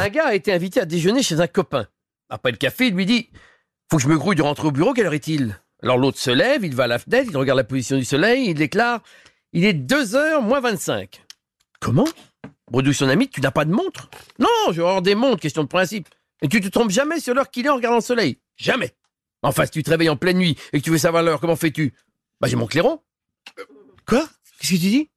Un gars a été invité à déjeuner chez un copain. Après le café, il lui dit Faut que je me grouille de rentrer au bureau, quelle heure est-il? Alors l'autre se lève, il va à la fenêtre, il regarde la position du soleil, il déclare Il est 2h moins 25. Comment? Bredouille son ami, tu n'as pas de montre Non, je vais avoir des montres, question de principe. Et tu te trompes jamais sur l'heure qu'il est en regardant le soleil Jamais Enfin, si tu te réveilles en pleine nuit et que tu veux savoir l'heure, comment fais-tu? Bah j'ai mon clairon. Quoi? Qu'est-ce que tu dis?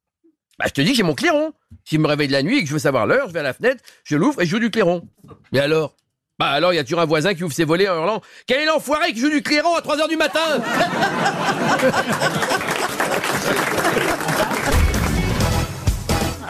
Bah je te dis que j'ai mon clairon. Si je me réveille de la nuit et que je veux savoir l'heure, je vais à la fenêtre, je l'ouvre et je joue du clairon. Mais alors? Bah alors, il y a toujours un voisin qui ouvre ses volets en hurlant? Quel est l'enfoiré qui joue du clairon à 3h du matin?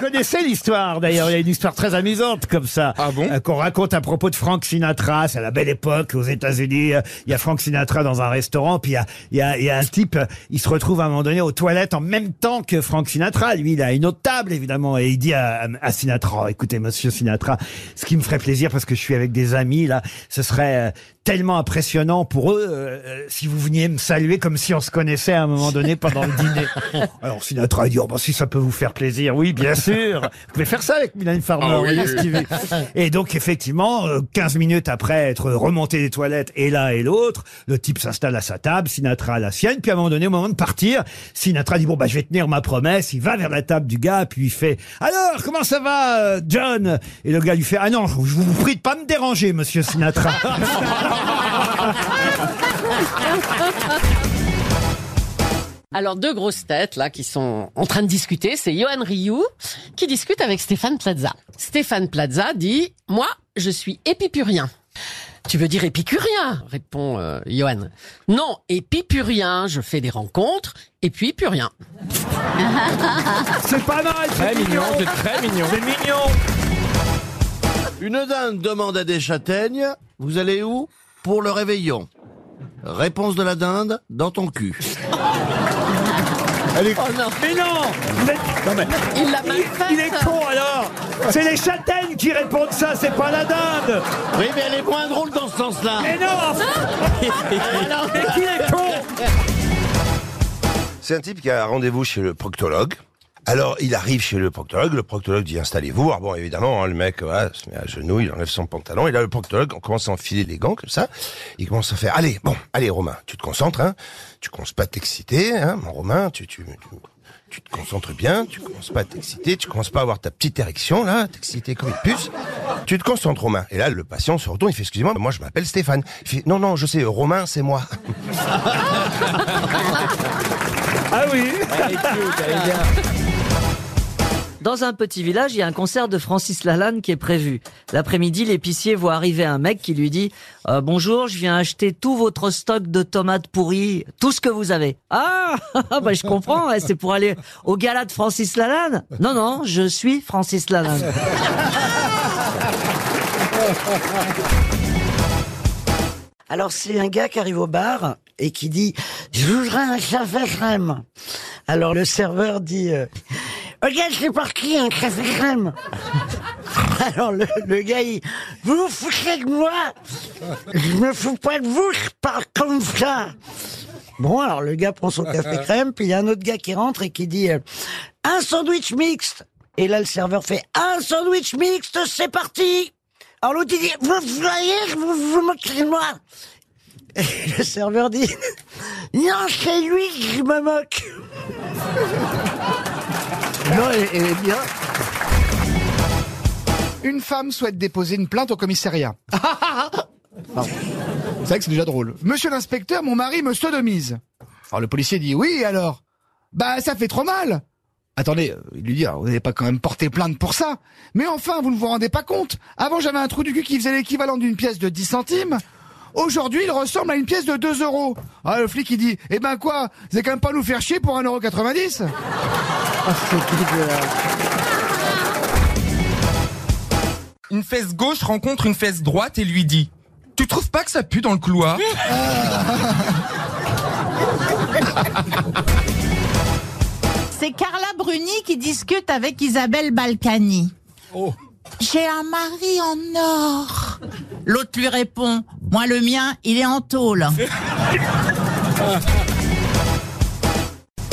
connaissez l'histoire d'ailleurs, il y a une histoire très amusante comme ça. Ah bon euh, Qu'on raconte à propos de Frank Sinatra, c'est à la belle époque aux États-Unis. euh, Il y a Frank Sinatra dans un restaurant, puis il y a, il y a, il y a un type, euh, il se retrouve à un moment donné aux toilettes en même temps que Frank Sinatra. Lui, il a une autre table évidemment, et il dit à, à Sinatra, Oh, écoutez monsieur Sinatra, ce qui me ferait plaisir parce que je suis avec des amis là, ce serait euh, tellement impressionnant pour eux euh, euh, si vous veniez me saluer comme si on se connaissait à un moment donné pendant le dîner. Alors Sinatra a dit, oh, bah, si ça peut vous faire plaisir, oui, bien sûr. Vous pouvez faire ça avec Mylène Farmer, Ah oui, voyez, oui. Et donc, effectivement, euh, 15 minutes après être remonté des toilettes et l'un et l'autre, le type s'installe à sa table, Sinatra à la sienne, puis à un moment donné, au moment de partir, Sinatra dit, bon, bah, je vais tenir ma promesse, il va vers la table du gars, puis il fait, alors, comment ça va, euh, John? Et le gars lui fait, ah non, je vous prie de pas me déranger, monsieur Sinatra. Alors deux grosses têtes là qui sont en train de discuter, c'est Johan Rioux qui discute avec Stéphane Plaza. Stéphane Plaza dit "Moi, je suis épipurien." Tu veux dire épicurien répond euh, Johan. Non, épipurien, je fais des rencontres et puis plus rien. C'est pas mal, Très mignon, c'est très mignon. C'est mignon. Une dinde demande à des châtaignes Vous allez où? Pour le réveillon. Réponse de la dinde Dans ton cul. Elle est- Oh non, Mais non Vous êtes- non, mais- il l'a mal fait. Il est con alors C'est les châtaignes qui répondent ça, c'est pas la dinde Oui, mais elle est moins drôle dans ce sens-là. Mais non Mais qui est con C'est un type qui a un rendez-vous chez le proctologue. Alors, il arrive chez le proctologue, le proctologue dit installez-vous. Alors bon, évidemment, hein, le mec voilà, se met à genoux, il enlève son pantalon, et là, le proctologue, on commence à enfiler les gants comme ça. Il commence à faire, allez, bon, allez, Romain, tu te concentres, hein. Tu commences pas à t'exciter, hein, mon Romain, tu, tu, tu, tu te concentres bien, tu commences pas à t'exciter, tu commences pas à avoir ta petite érection, là, t'exciter comme une puce. Tu te concentres, Romain. Et là, le patient se retourne, il fait, excusez-moi, moi, je m'appelle Stéphane. Il fait, non, non, je sais, Romain, c'est moi. Ah oui Dans un petit village, il y a un concert de Francis Lalanne qui est prévu. L'après-midi, l'épicier voit arriver un mec qui lui dit Euh, Bonjour, je viens acheter tout votre stock de tomates pourries, tout ce que vous avez. Ah, bah, je comprends, hein, c'est pour aller au gala de Francis Lalanne Non, non, je suis Francis Lalanne. Alors c'est un gars qui arrive au bar et qui dit je voudrais un café crème. Alors le serveur dit euh, ok c'est parti un café crème. Alors le, le gars il vous vous foutez de moi? Je me fous pas de vous je parle comme ça. Bon alors le gars prend son café crème puis il y a un autre gars qui rentre et qui dit euh, un sandwich mixte. Et là le serveur fait un sandwich mixte c'est parti. Alors l'autre il dit, vous voyez, vous vous moquez de moi. Et le serveur dit, non, c'est lui qui me moque. Non, elle, elle est bien. Une femme souhaite déposer une plainte au commissariat. Pardon. C'est vrai que c'est déjà drôle. Monsieur l'inspecteur, mon mari me sodomise. Alors le policier dit oui, alors? Bah ça fait trop mal. Attendez, euh, il lui dit, alors, vous n'avez pas quand même porté plainte pour ça? Mais enfin, vous ne vous rendez pas compte. Avant, j'avais un trou du cul qui faisait l'équivalent d'une pièce de 10 centimes. Aujourd'hui, il ressemble à une pièce de 2 euros. Ah, le flic, il dit, eh ben quoi, vous allez quand même pas nous faire chier pour 1,90€ Une fesse gauche rencontre une fesse droite et lui dit Tu trouves pas que ça pue dans le couloir? C'est Carla Bruni qui discute avec Isabelle Balkany. J'ai un mari en or. L'autre lui répond Moi, le mien, il est en tôle.